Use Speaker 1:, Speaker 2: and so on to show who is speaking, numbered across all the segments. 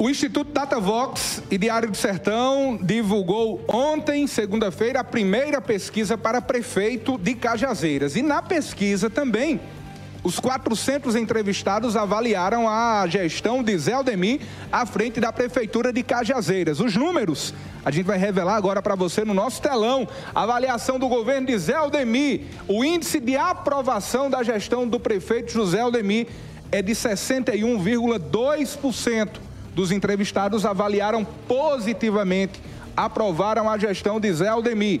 Speaker 1: O Instituto Datavox e Diário do Sertão divulgou ontem, segunda-feira, a primeira pesquisa para prefeito de Cajazeiras. E na pesquisa também, os 400 entrevistados avaliaram a gestão de Zé Aldemir à frente da prefeitura de Cajazeiras. Os números a gente vai revelar agora para você no nosso telão. Avaliação do governo de Zé Aldemir. O índice de aprovação da gestão do prefeito José Aldemir é de 61,2% dos entrevistados avaliaram positivamente, aprovaram a gestão de Zé Aldemir.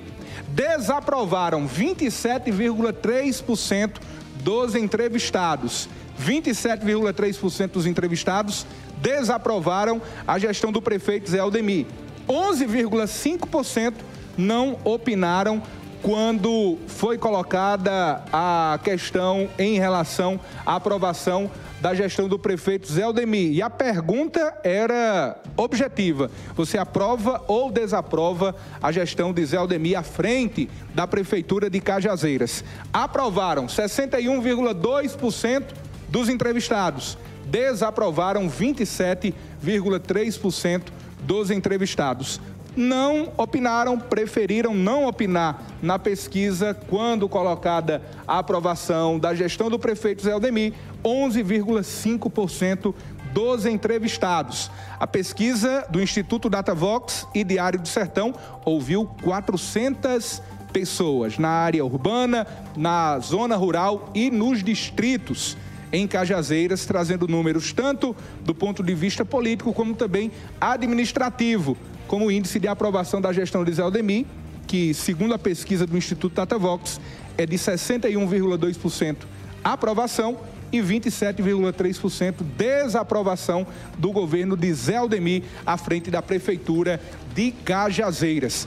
Speaker 1: Desaprovaram 27,3% dos entrevistados. 27,3% dos entrevistados desaprovaram a gestão do prefeito Zé Aldemir. 11,5% não opinaram quando foi colocada a questão em relação à aprovação da gestão do prefeito Zé. E a pergunta era objetiva: você aprova ou desaprova a gestão de Zé à frente da prefeitura de Cajazeiras? Aprovaram 61,2% dos entrevistados, desaprovaram 27,3% dos entrevistados não opinaram, preferiram não opinar na pesquisa quando colocada a aprovação da gestão do prefeito Zé Aldemir, 11,5% dos entrevistados. A pesquisa do Instituto Datavox e Diário do Sertão ouviu 400 pessoas na área urbana, na zona rural e nos distritos em Cajazeiras, trazendo números tanto do ponto de vista político como também administrativo como o índice de aprovação da gestão de Zé Aldemir, que, segundo a pesquisa do Instituto Datavox, é de 61,2% aprovação e 27,3% desaprovação do governo de Zé Aldemir à frente da prefeitura de Cajazeiras.